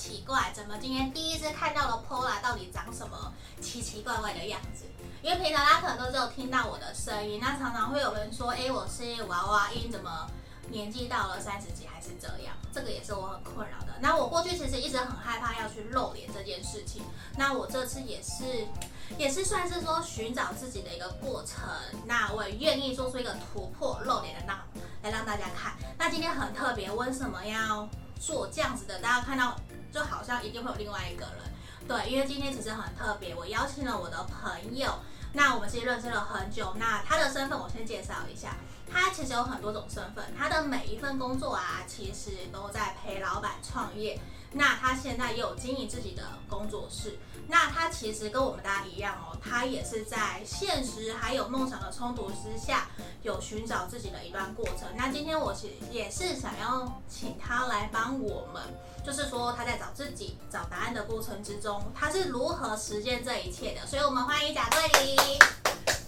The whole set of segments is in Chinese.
奇怪，怎么今天第一次看到了 Pola 到底长什么奇奇怪怪的样子？因为平常大家可能都只有听到我的声音，那常常会有人说，哎，我是娃娃音，怎么年纪到了三十几还是这样？这个也是我很困扰的。那我过去其实一直很害怕要去露脸这件事情，那我这次也是，也是算是说寻找自己的一个过程。那我也愿意做出一个突破露脸的那来让大家看。那今天很特别，为什么要做这样子的？大家看到就好像一定会有另外一个人，对，因为今天其实很特别，我邀请了我的朋友。那我们其实认识了很久，那他的身份我先介绍一下，他其实有很多种身份，他的每一份工作啊，其实都在陪老板创业。那他现在也有经营自己的工作室。那他其实跟我们大家一样哦，他也是在现实还有梦想的冲突之下，有寻找自己的一段过程。那今天我其实也是想要请他来帮我们，就是说他在找自己、找答案的过程之中，他是如何实践这一切的。所以我们欢迎贾桂琳，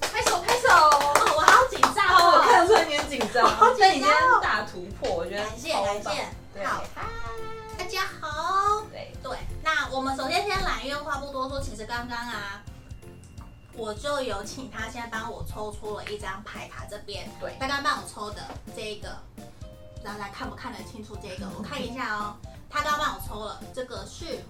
拍手拍手！哦，我好紧张哦，我看得出来你很紧张。好紧张，你今天大突破，我觉得感谢感谢，好。大家好，对对，那我们首先先来，因为话不多说，其实刚刚啊，我就有请他先帮我抽出了一张牌卡，这边，对，他刚刚帮我抽的这一个，大家看不看得清楚？这个我看一下哦，他刚刚帮我抽了，这个是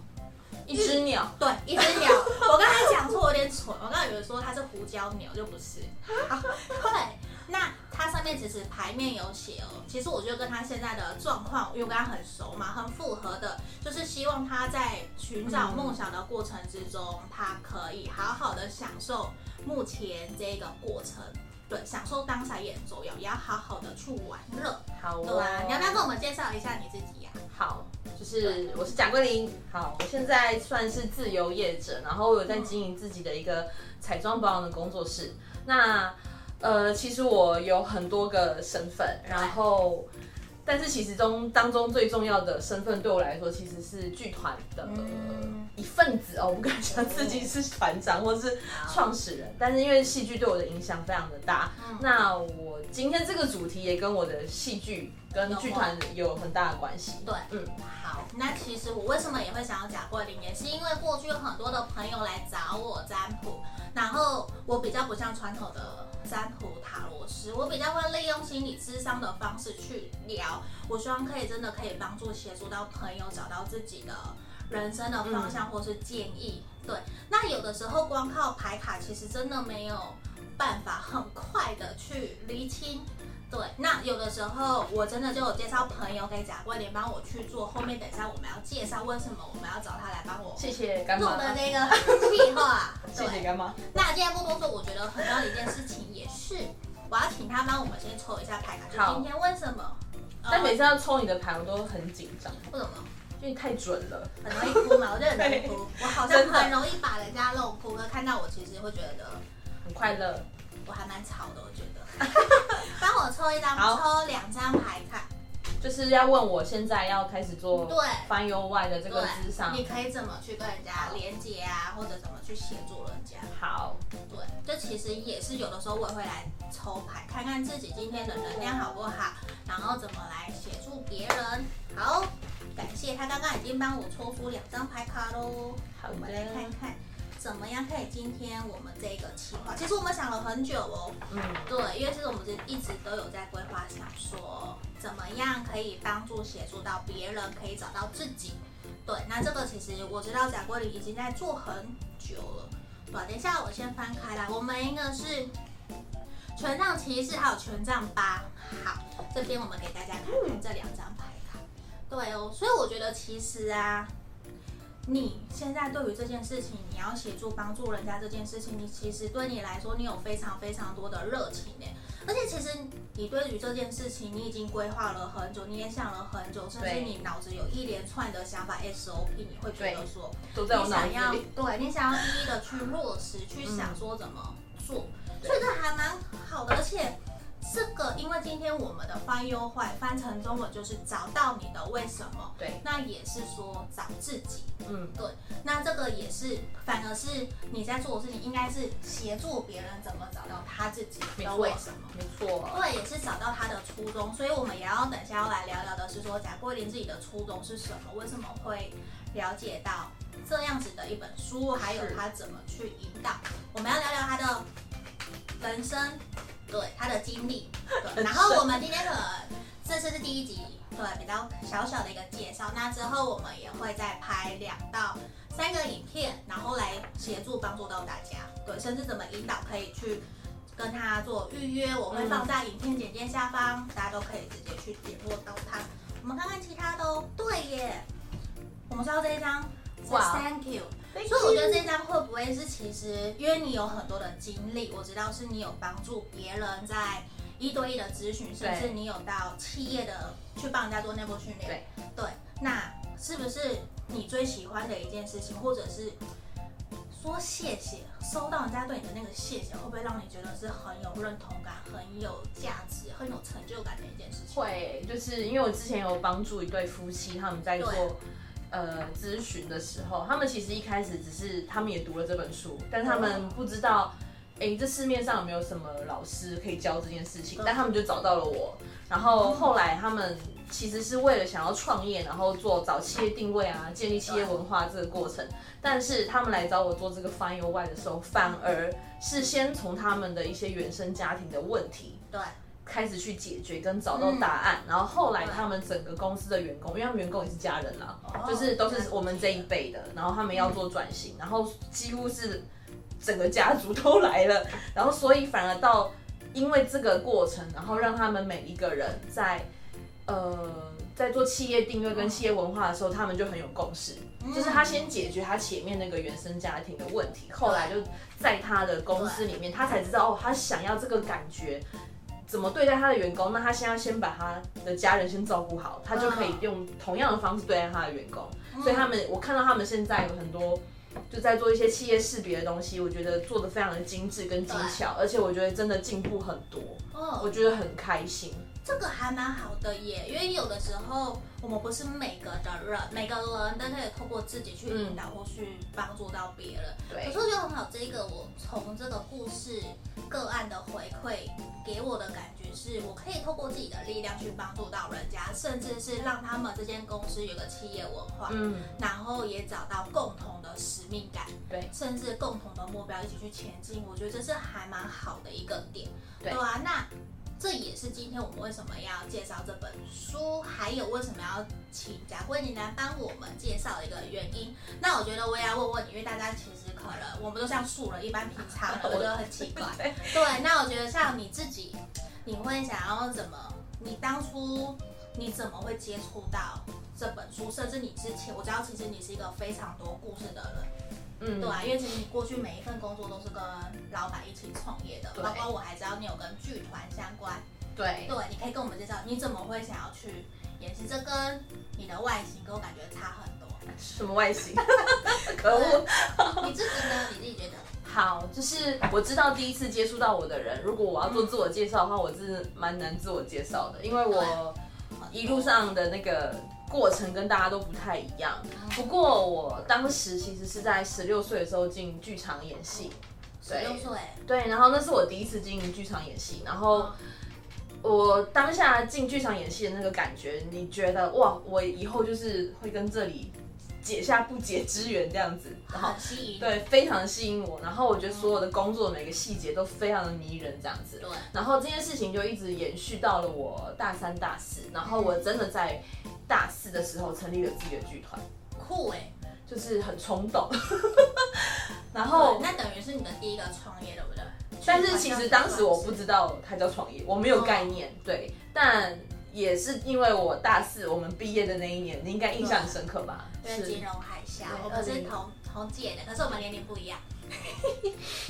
一只鸟，对，一只鸟。我刚才讲错，我有点蠢，我刚才以为说它是胡椒鸟，就不是，好，对。那它上面其实牌面有写哦，其实我觉得跟他现在的状况，因为我跟他很熟嘛，很符合的，就是希望他在寻找梦想的过程之中，他可以好好的享受目前这个过程，对，享受当下也很重要，也要好好的去玩乐。好、哦，对啊，你要不要跟我们介绍一下你自己呀、啊？好，就是我是贾桂林，好，我现在算是自由业者，然后我有在经营自己的一个彩妆保养的工作室，那。呃，其实我有很多个身份，然后，但是其实中当中最重要的身份对我来说，其实是剧团的一份子哦。我不敢讲自己是团长或是创始人，但是因为戏剧对我的影响非常的大，那我今天这个主题也跟我的戏剧跟剧团有很大的关系。对，嗯，好，那其实我为什么也会想要贾桂林，也是因为过去有很多的朋友来找我占卜，然后我比较不像传统的。占卜塔罗师，我比较会利用心理智商的方式去聊，我希望可以真的可以帮助协助到朋友找到自己的人生的方向或是建议。嗯、对，那有的时候光靠牌卡其实真的没有办法很快的去厘清。对，那有的时候我真的就有介绍朋友给贾桂琳帮我去做，后面等一下我们要介绍为什么我们要找他来帮我。谢谢干妈。做的这个计划。谢谢干妈。那今天不多说，我觉得很重要的一件事情也是，我要请他帮我们先抽一下牌卡。就今天为什么？但每次要抽你的牌，我都很紧张。为什么？因为太准了，很容易哭嘛。我就很容易 哭，我好像很容易把人家弄哭。看到我其实会觉得很快乐。我还蛮吵的，我觉得。帮我抽一张，抽两张牌看。就是要问我现在要开始做对 Find Your Why 的这个智商，你可以怎么去跟人家连接啊，或者怎么去协助人家？好，对，这其实也是有的时候我也会来抽牌，看看自己今天的能量好不好，然后怎么来协助别人。好，感谢他刚刚已经帮我抽出两张牌卡喽。好，我们来看看。怎么样可以今天我们这个企划？其实我们想了很久哦。嗯，对，因为其实我们一直都有在规划，想说怎么样可以帮助协助到别人，可以找到自己。对，那这个其实我知道贾桂琳已经在做很久了。对，等一下我先翻开来，我们一个是权杖骑士，还有权杖八。好，这边我们给大家看看这两张牌卡。对哦，所以我觉得其实啊。你现在对于这件事情，你要协助帮助人家这件事情，你其实对你来说，你有非常非常多的热情诶。而且其实你对于这件事情，你已经规划了很久，你也想了很久，甚至你脑子有一连串的想法 SOP，你会觉得说，都在想要对你想要一一的去落实，去想说怎么做，所以这还蛮好的。而且这个，因为今天我们的翻优坏翻成中文就是找到你的为什么，对，那也是说找自己，嗯，对，那这个也是，反而是你在做的事情，应该是协助别人怎么找到他自己的为什么，没错，对，也是找到他的初衷，所以我们也要等一下要来聊聊的是说贾桂林自己的初衷是什么，为什么会了解到这样子的一本书，还有他怎么去引导，我们要聊聊他的人生。对他的经历，对，然后我们今天可能这次是第一集，对，比较小小的一个介绍。那之后我们也会再拍两到三个影片，然后来协助帮助到大家，对，甚至怎么引导可以去跟他做预约，我会放在影片简介下方，大家都可以直接去联络到他。我们看看其他的哦，对耶，我们收到这一张，哇，Thank you。所以我觉得这张会不会是其实，因为你有很多的经历，我知道是你有帮助别人在一对一的咨询，甚至你有到企业的去帮人家做内部训练。对对，那是不是你最喜欢的一件事情，或者是说谢谢，收到人家对你的那个谢谢，会不会让你觉得是很有认同感、很有价值、很有成就感的一件事情？会，就是因为我之前有帮助一对夫妻，他们在做。呃，咨询的时候，他们其实一开始只是他们也读了这本书，但他们不知道，哎、欸，这市面上有没有什么老师可以教这件事情，但他们就找到了我。然后后来他们其实是为了想要创业，然后做找企业定位啊，建立企业文化这个过程。但是他们来找我做这个 Find Your Why 的时候，反而是先从他们的一些原生家庭的问题。对。开始去解决跟找到答案，嗯、然后后来他们整个公司的员工，因为他们员工也是家人啦，哦、就是都是我们这一辈的，然后他们要做转型，嗯、然后几乎是整个家族都来了，然后所以反而到因为这个过程，然后让他们每一个人在呃在做企业定位跟企业文化的时候，他们就很有共识，嗯、就是他先解决他前面那个原生家庭的问题，后来就在他的公司里面，他才知道哦，他想要这个感觉。怎么对待他的员工？那他现在先把他的家人先照顾好，他就可以用同样的方式对待他的员工。所以他们，我看到他们现在有很多就在做一些企业识别的东西，我觉得做的非常的精致跟精巧，而且我觉得真的进步很多。我觉得很开心。这个还蛮好的耶，因为有的时候我们不是每个的人，每个人都可以透过自己去引导或去帮助到别人。对，有时候就很好。这个我从这个故事个案的回馈给我的感觉是，我可以透过自己的力量去帮助到人家，甚至是让他们这间公司有个企业文化，嗯，然后也找到共同的使命感，对，甚至共同的目标一起去前进。我觉得这是还蛮好的一个点，对啊，那。这也是今天我们为什么要介绍这本书，还有为什么要请贾桂琳来帮我们介绍的一个原因。那我觉得我也要问问你，因为大家其实可能我们都像素人一般平常，我觉得很奇怪。对，那我觉得像你自己，你会想要怎么？你当初你怎么会接触到这本书？甚至你之前，我知道其实你是一个非常多故事的人。嗯，对啊，因为其实你过去每一份工作都是跟老板一起创业的，包括我还知道你有跟剧团相关。对，对，你可以跟我们介绍你怎么会想要去演戏？这跟你的外形给我感觉差很多。什么外形？可恶恶！你自己呢？你自己觉得？好，就是我知道第一次接触到我的人，如果我要做自我介绍的话，我是蛮难自我介绍的，因为我一路上的那个。过程跟大家都不太一样，不过我当时其实是在十六岁的时候进剧场演戏，十六岁，对，然后那是我第一次进剧场演戏，然后我当下进剧场演戏的那个感觉，你觉得哇，我以后就是会跟这里。解下不解之缘这样子，然后对，非常吸引我。然后我觉得所有的工作每个细节都非常的迷人这样子。对。然后这件事情就一直延续到了我大三、大四。然后我真的在大四的时候成立了自己的剧团。酷哎，就是很冲动。然后那等于是你的第一个创业，对不对？但是其实当时我不知道它叫创业，我没有概念。对，但。也是因为我大四我们毕业的那一年，你应该印象很深刻吧？对，是金融海啸，我们是同同届的，可是我们年龄不一样。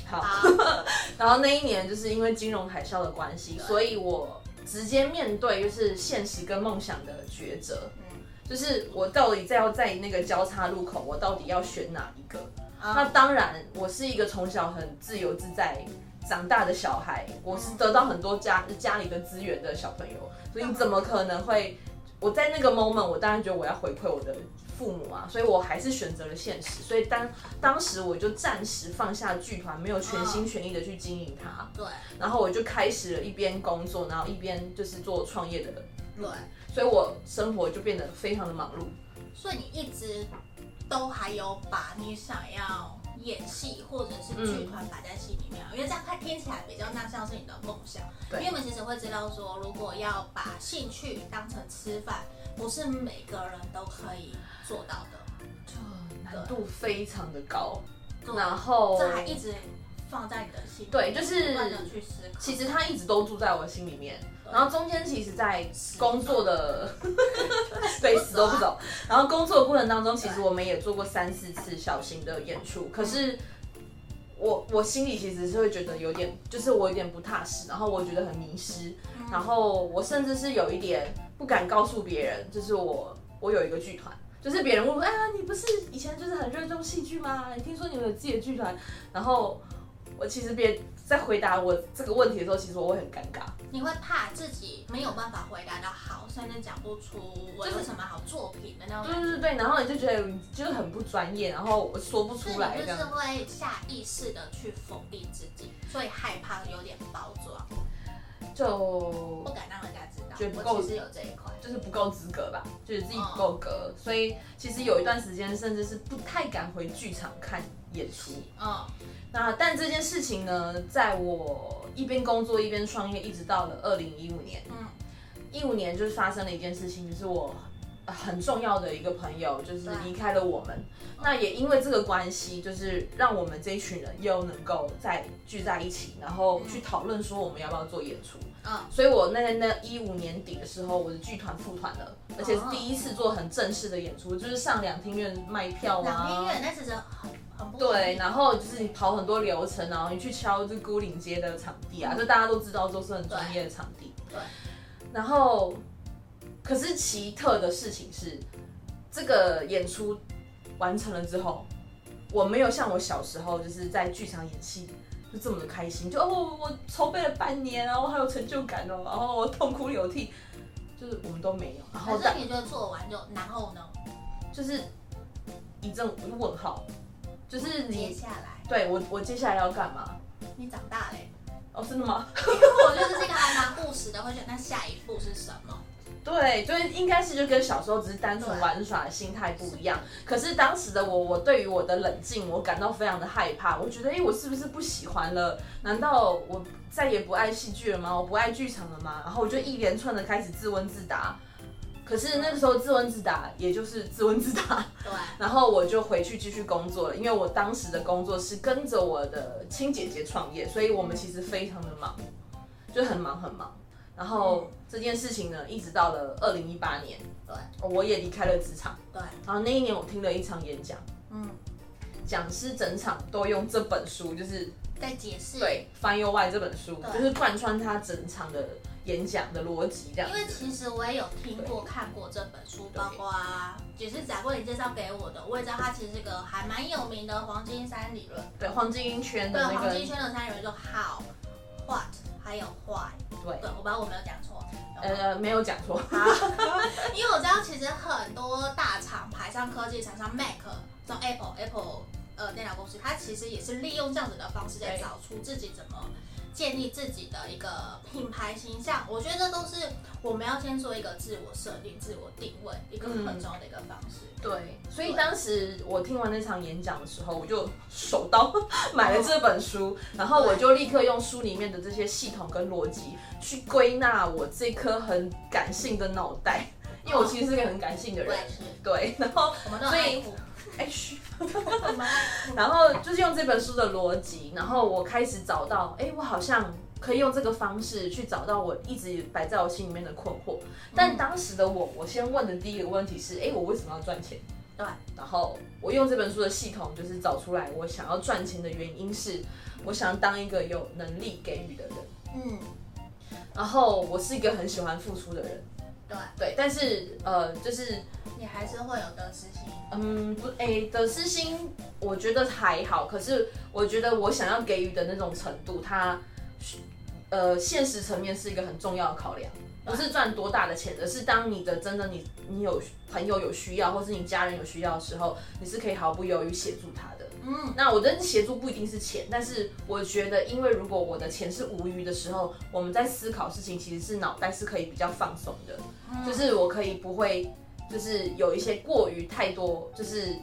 好，好 然后那一年就是因为金融海啸的关系，所以我直接面对就是现实跟梦想的抉择。嗯，就是我到底在要在那个交叉路口，我到底要选哪一个？嗯、那当然，我是一个从小很自由自在。长大的小孩，我是得到很多家家里的资源的小朋友，所以你怎么可能会？我在那个 moment，我当然觉得我要回馈我的父母啊，所以我还是选择了现实。所以当当时我就暂时放下剧团，没有全心全意的去经营它。对。然后我就开始了一边工作，然后一边就是做创业的。对。所以我生活就变得非常的忙碌。所以你一直都还有把你想要演戏或者是剧团摆在心里面，嗯、因为这样看听起来比较那像是你的梦想。对。因为我们其实会知道说，如果要把兴趣当成吃饭，不是每个人都可以做到的，就难度非常的高。然后这还一直放在你的心里，对，就是其实他一直都住在我心里面。然后中间其实，在工作的 对死都不走。然后工作的过程当中，其实我们也做过三四次小型的演出。可是我我心里其实是会觉得有点，就是我有点不踏实。然后我觉得很迷失。然后我甚至是有一点不敢告诉别人，就是我我有一个剧团。就是别人问说，哎呀，你不是以前就是很热衷戏剧吗？你听说你们有自己的剧团？然后我其实别。在回答我这个问题的时候，其实我会很尴尬。你会怕自己没有办法回答的好，甚至讲不出我有什么好作品的那种。对对对，然后你就觉得就是很不专业，然后我说不出来。就是会下意识的去否定自己，所以害怕有点包装，就不敢让人家知道。觉得不够，其实有这一块，就是不够资格吧，觉得自己不够格，所以其实有一段时间甚至是不太敢回剧场看演出。嗯。那但这件事情呢，在我一边工作一边创业，一直到了二零一五年。嗯，一五年就是发生了一件事情，就是我很重要的一个朋友就是离开了我们。那也因为这个关系，就是让我们这一群人又能够再聚在一起，然后去讨论说我们要不要做演出。嗯，所以我那那一五年底的时候，我的剧团复团了，而且是第一次做很正式的演出，就是上两厅院卖票啊。两厅院那其实很不。对，然后就是你跑很多流程，然后你去敲这孤岭街的场地啊，就大家都知道都是很专业的场地。对。然后，可是奇特的事情是，这个演出完成了之后，我没有像我小时候就是在剧场演戏就这么的开心，就哦我筹备了半年，然后还有成就感哦，然后我痛哭流涕，就是我们都没有。然后但你觉得做完就然后呢？就是一阵问号。就是你接下来，对我，我接下来要干嘛？你长大嘞？哦，真的吗？因为我觉得这个还蛮务实的，会觉得那下一步是什么？对，就是应该是就跟小时候只是单纯玩耍的心态不一样。可是当时的我，我对于我的冷静，我感到非常的害怕。我觉得，哎，我是不是不喜欢了？难道我再也不爱戏剧了吗？我不爱剧场了吗？然后我就一连串的开始自问自答。可是那个时候自问自答，也就是自问自答。对。然后我就回去继续工作了，因为我当时的工作是跟着我的亲姐姐创业，所以我们其实非常的忙，就很忙很忙。然后这件事情呢，一直到了二零一八年，对，我也离开了职场。对。然后那一年我听了一场演讲，嗯，讲师整场都用这本书，就是在解释。对 Your Why 这本书，就是贯穿他整场的。演讲的逻辑这样，因为其实我也有听过、看过这本书，包括也是贾桂琳介绍给我的。我也知道它其实是个还蛮有名的黄金三理论，对黄金圈的那个。对黄金圈的三理论，就 How、What 还有 Why。对，对我不知道我没有讲错。呃，没有讲错。因为我知道其实很多大厂牌，像科技厂商 Mac，像 Apple、Apple 呃电脑公司，它其实也是利用这样子的方式在找出自己怎么。建立自己的一个品牌形象，我觉得这都是我们要先做一个自我设定、自我定位一个很重要的一个方式。嗯、对，所以当时我听完那场演讲的时候，我就手刀 买了这本书，然后我就立刻用书里面的这些系统跟逻辑去归纳我这颗很感性的脑袋，因为我其实是个很感性的人。对，然后所以。然后就是用这本书的逻辑，然后我开始找到，哎，我好像可以用这个方式去找到我一直摆在我心里面的困惑。但当时的我，我先问的第一个问题是，哎，我为什么要赚钱？对。然后我用这本书的系统，就是找出来我想要赚钱的原因是，我想当一个有能力给予的人。嗯。然后我是一个很喜欢付出的人。对对，但是呃，就是你还是会有得失心。嗯，不，哎、欸，得失心我觉得还好，可是我觉得我想要给予的那种程度，它呃现实层面是一个很重要的考量。不是赚多大的钱，而是当你的真的你你有朋友有需要，或是你家人有需要的时候，你是可以毫不犹豫协助他的。嗯，那我的协助不一定是钱，但是我觉得，因为如果我的钱是无余的时候，我们在思考事情，其实是脑袋是可以比较放松的，就是我可以不会就是有一些过于太多就是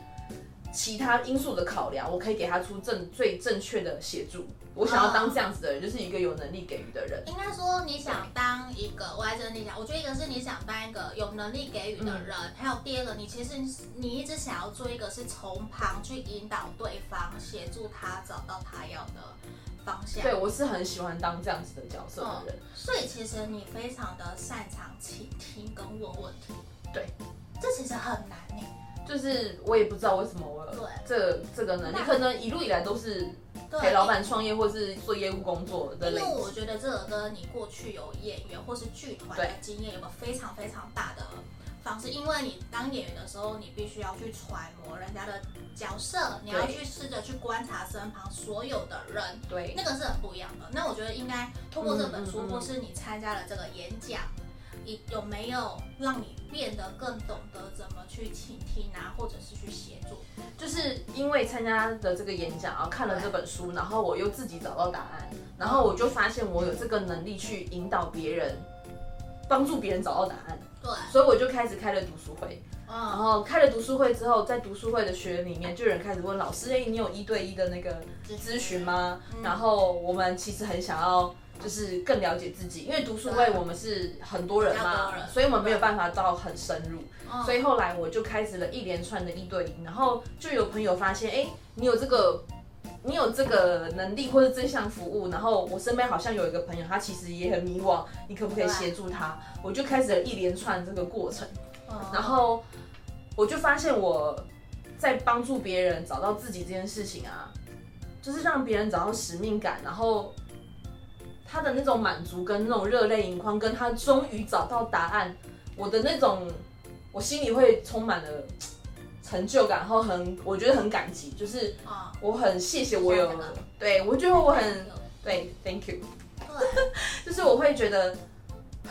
其他因素的考量，我可以给他出正最正确的协助。我想要当这样子的人，就是一个有能力给予的人。应该说，你想当一个，我还真的你讲，我觉得一个是你想当一个有能力给予的人，嗯、还有第二个，你其实你一直想要做一个是从旁去引导对方，协助他找到他要的方向。对，我是很喜欢当这样子的角色的人。嗯、所以其实你非常的擅长倾听跟问问题。对，这其实很难呢。就是我也不知道为什么我有这这个能力，可能一路以来都是。陪老板创业或是做业务工作的，因为我觉得这个跟你过去有演员或是剧团的经验有个非常非常大的方式。因为你当演员的时候，你必须要去揣摩人家的角色，你要去试着去观察身旁所有的人，对，那个是很不一样的。那我觉得应该通过这本书，或是你参加了这个演讲。有没有让你变得更懂得怎么去倾听啊，或者是去协助？就是因为参加的这个演讲啊，看了这本书，然后我又自己找到答案，然后我就发现我有这个能力去引导别人，帮助别人找到答案。对，所以我就开始开了读书会。然后开了读书会之后，在读书会的学员里面，就有人开始问老师：“哎，你有一对一的那个咨询吗？”然后我们其实很想要。就是更了解自己，因为读书会我们是很多人嘛，人所以我们没有办法到很深入。所以后来我就开始了一连串的一对一，然后就有朋友发现，哎，你有这个，你有这个能力或者这项服务，然后我身边好像有一个朋友，他其实也很迷惘，你可不可以协助他？我就开始了一连串这个过程，然后我就发现我在帮助别人找到自己这件事情啊，就是让别人找到使命感，然后。他的那种满足跟那种热泪盈眶，跟他终于找到答案，我的那种，我心里会充满了成就感，然后很，我觉得很感激，就是我很谢谢我有，对，我觉得我很，对，thank you，就是我会觉得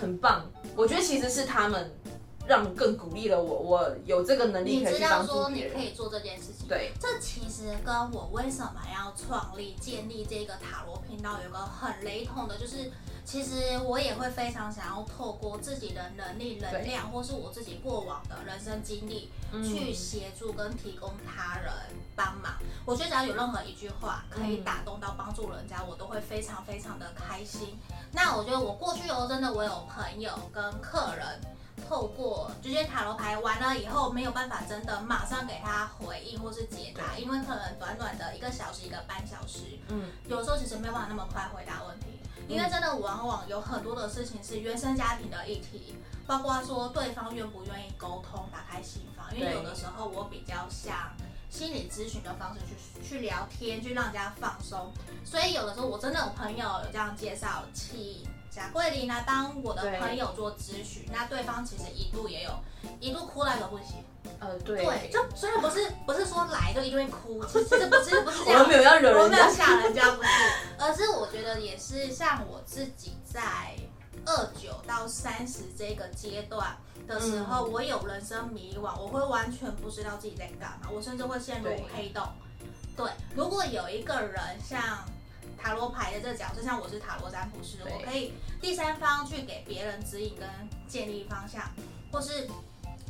很棒，我觉得其实是他们。让更鼓励了我，我有这个能力可以去帮助别人。你知道说你可以做这件事情，对，这其实跟我为什么要创立、建立这个塔罗频道有个很雷同的，就是其实我也会非常想要透过自己的能力、能量，或是我自己过往的人生经历，去协助跟提供他人帮忙。我觉得只要有任何一句话可以打动到帮助人家，我都会非常非常的开心。那我觉得我过去哦，真的我有朋友跟客人。透过这些塔罗牌完了以后，没有办法真的马上给他回应或是解答，因为可能短短的一个小时、一个半小时，嗯，有时候其实没有办法那么快回答问题，因为真的往往有很多的事情是原生家庭的议题，包括说对方愿不愿意沟通、打开心房，因为有的时候我比较像心理咨询的方式去去聊天，去让人家放松，所以有的时候我真的有朋友有这样介绍起。贾桂林来帮我的朋友做咨询，那对方其实一度也有，一度哭来都不行。呃，对，对，就虽然不是不是说来就一定会哭，其实不是不是这样，我没有要惹人家，我没有吓人家，不是，而是我觉得也是像我自己在二九到三十这个阶段的时候，嗯、我有人生迷惘，我会完全不知道自己在干嘛，我甚至会陷入黑洞。对，如果有一个人像。塔罗牌的这个角色，像我是塔罗占卜师，我可以第三方去给别人指引跟建立方向，或是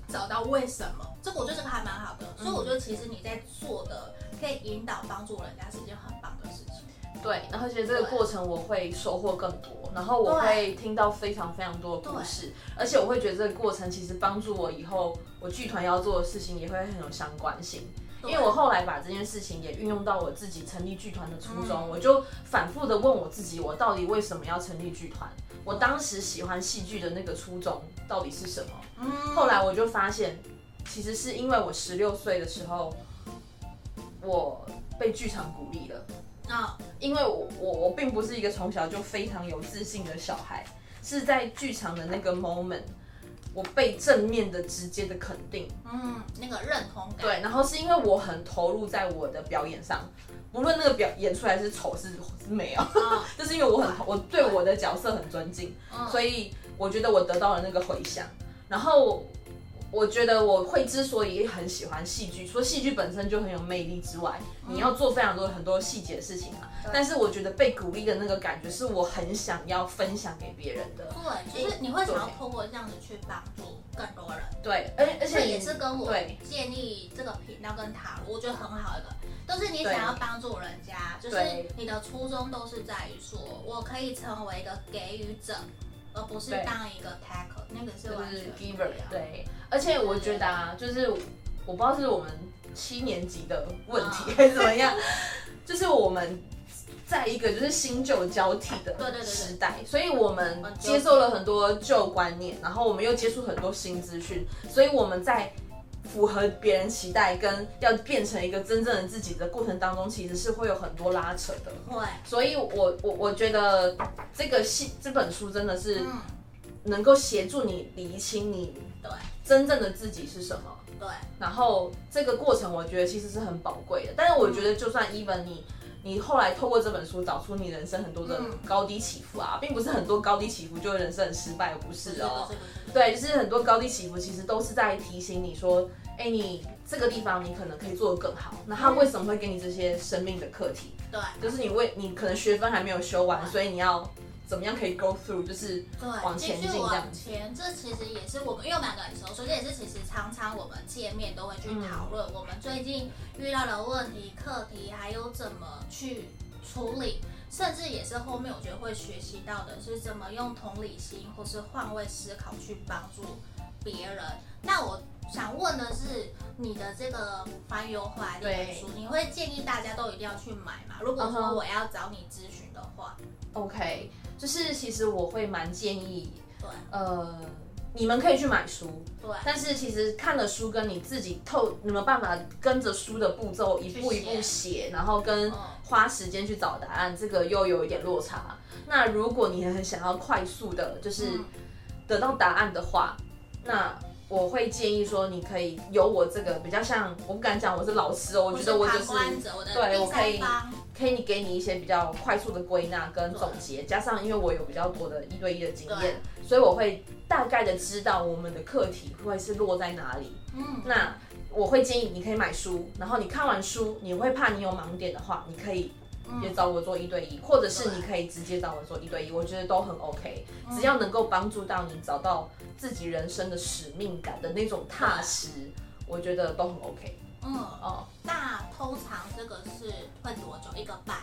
找到为什么，这个我觉得这个还蛮好的。嗯、所以我觉得其实你在做的可以引导帮助人家是一件很棒的事情。对，然后其实这个过程我会收获更多，然后我会听到非常非常多的故事，而且我会觉得这个过程其实帮助我以后我剧团要做的事情也会很有相关性。因为我后来把这件事情也运用到我自己成立剧团的初衷，我就反复的问我自己，我到底为什么要成立剧团？我当时喜欢戏剧的那个初衷到底是什么？后来我就发现，其实是因为我十六岁的时候，我被剧场鼓励了啊，因为我我我并不是一个从小就非常有自信的小孩，是在剧场的那个 moment。我被正面的直接的肯定，嗯，那个认同感。对，然后是因为我很投入在我的表演上，不论那个表演出来是丑是是美啊，哦、就是因为我很我对我的角色很尊敬，嗯、所以我觉得我得到了那个回响，然后。我觉得我会之所以很喜欢戏剧，除了戏剧本身就很有魅力之外，嗯、你要做非常多很多细节的事情嘛。但是我觉得被鼓励的那个感觉，是我很想要分享给别人的。对，就是你会想要透过这样子去帮助更多人。对，而而且也是跟我建立这个频道跟塔罗，我觉得很好的，都是你想要帮助人家，就是你的初衷都是在于说我可以成为一个给予者。而不是当一个 taker，那个是完全 giver。对，而且我觉得啊，就是我不知道是我们七年级的问题还是怎么样，就是我们在一个就是新旧交替的时代，对对对对，所以我们接受了很多旧观念，然后我们又接触很多新资讯，所以我们在。符合别人期待跟要变成一个真正的自己的过程当中，其实是会有很多拉扯的。会，所以我我我觉得这个戏这本书真的是能够协助你厘清你对真正的自己是什么。对，然后这个过程我觉得其实是很宝贵的。但是我觉得就算 even 你。你后来透过这本书找出你人生很多的高低起伏啊，并不是很多高低起伏就人生很失败，不是哦。对，就是很多高低起伏其实都是在提醒你说，哎，你这个地方你可能可以做得更好。那他为什么会给你这些生命的课题？对，就是你为你可能学分还没有修完，所以你要。怎么样可以 go through，就是往前进这样。往前，这其实也是我们，因为我们两个很熟，所以这也是其实常常我们见面都会去讨论我们最近遇到的问题、课题，还有怎么去处理，甚至也是后面我觉得会学习到的是怎么用同理心或是换位思考去帮助别人。那我想问的是，你的这个《Find Your Why》这本书，你会建议大家都一定要去买吗？如果说我要找你咨询的话，OK。就是其实我会蛮建议，对，呃，你们可以去买书，对，但是其实看了书跟你自己透，你没有办法跟着书的步骤一步一步写，然后跟花时间去找答案，这个又有一点落差。那如果你很想要快速的，就是得到答案的话，那我会建议说，你可以有我这个比较像，我不敢讲我是老师哦，我觉得我就是，对，我可以。可以给你一些比较快速的归纳跟总结，加上因为我有比较多的一对一的经验，所以我会大概的知道我们的课题会是落在哪里。嗯，那我会建议你可以买书，然后你看完书，你会怕你有盲点的话，你可以也找我做一对一，或者是你可以直接找我做一对一，我觉得都很 OK，只要能够帮助到你找到自己人生的使命感的那种踏实，我觉得都很 OK。嗯哦，那通常这个是会多久？一个半，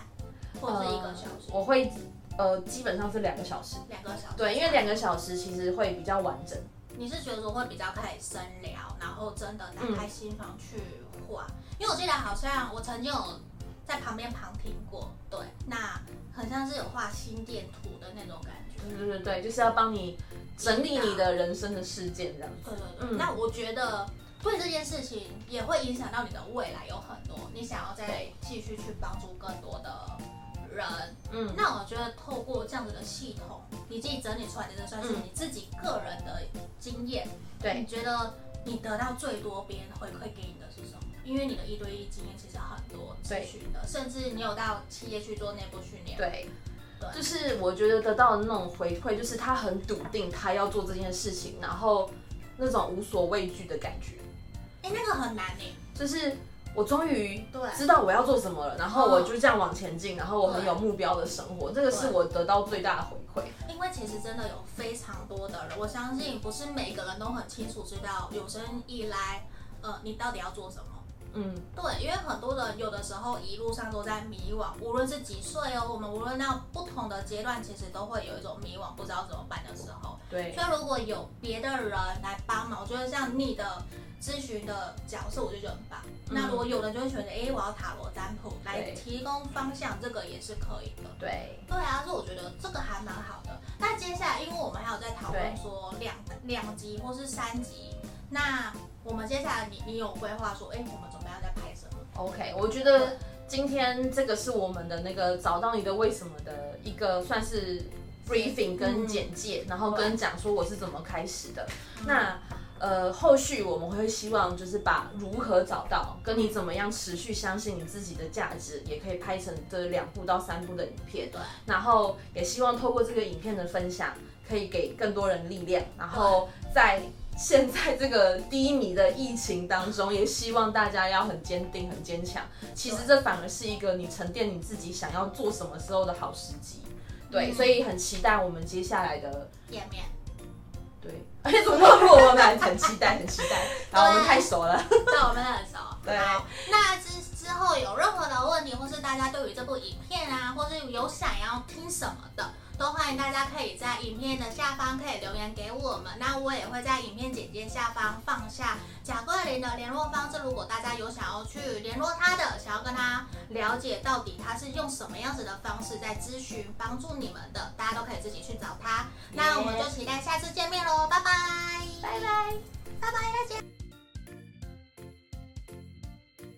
或者是一个小时？呃、我会呃，基本上是两个小时。两个小时。对，因为两个小时其实会比较完整。你是觉得说会比较可以深聊，然后真的打开心房去画？嗯、因为我记得好像我曾经有在旁边旁听过，对，那很像是有画心电图的那种感觉。对对对对，就是要帮你整理你的人生的事件这样子。对对对，嗯、那我觉得。对这件事情也会影响到你的未来，有很多你想要再继续去帮助更多的人。嗯，那我觉得透过这样子的系统，你自己整理出来的这算是你自己个人的经验。对、嗯，你觉得你得到最多别人回馈给你的是什么？因为你的一对一经验其实很多咨询的，甚至你有到企业去做内部训练。对，对，就是我觉得得到的那种回馈，就是他很笃定他要做这件事情，然后那种无所畏惧的感觉。哎，那个很难呢，就是我终于知道我要做什么了，然后我就这样往前进，然后我很有目标的生活，这个是我得到最大的回馈。因为其实真的有非常多的人，我相信不是每个人都很清楚知道有生以来，呃，你到底要做什么。嗯，对，因为很多人有的时候一路上都在迷惘，无论是几岁哦，我们无论到不同的阶段，其实都会有一种迷惘，不知道怎么办的时候。对，所以如果有别的人来帮忙，我觉得像你的咨询的角色，我就觉得很棒。嗯、那如果有人就会选择，哎，我要塔罗占卜来提供方向，这个也是可以的。对，对啊，所以我觉得这个还蛮好的。那接下来，因为我们还有在讨论说两两集或是三集，那我们接下来你你有规划说，哎，我们准备要再拍什么？OK，我觉得今天这个是我们的那个找到你的为什么的一个算是 briefing 跟简介，嗯、然后跟讲说我是怎么开始的。嗯、那呃，后续我们会希望就是把如何找到，跟你怎么样持续相信你自己的价值，也可以拍成这两部到三部的影片。对，然后也希望透过这个影片的分享，可以给更多人力量。然后在现在这个低迷的疫情当中，也希望大家要很坚定、很坚强。其实这反而是一个你沉淀你自己想要做什么时候的好时机。对，所以很期待我们接下来的见面。对，而且怎么那么我们很期待，很期待。然后我们太熟了，对，我们很熟。对，那之之后有任何的问题，或是大家对于这部影片啊，或是有想要听什么的。都欢迎大家可以在影片的下方可以留言给我们，那我也会在影片简介下方放下贾桂林的联络方式。如果大家有想要去联络他的，想要跟他了解到底他是用什么样子的方式在咨询帮助你们的，大家都可以自己去找他。那我们就期待下次见面喽，拜拜，拜拜，拜拜，大家。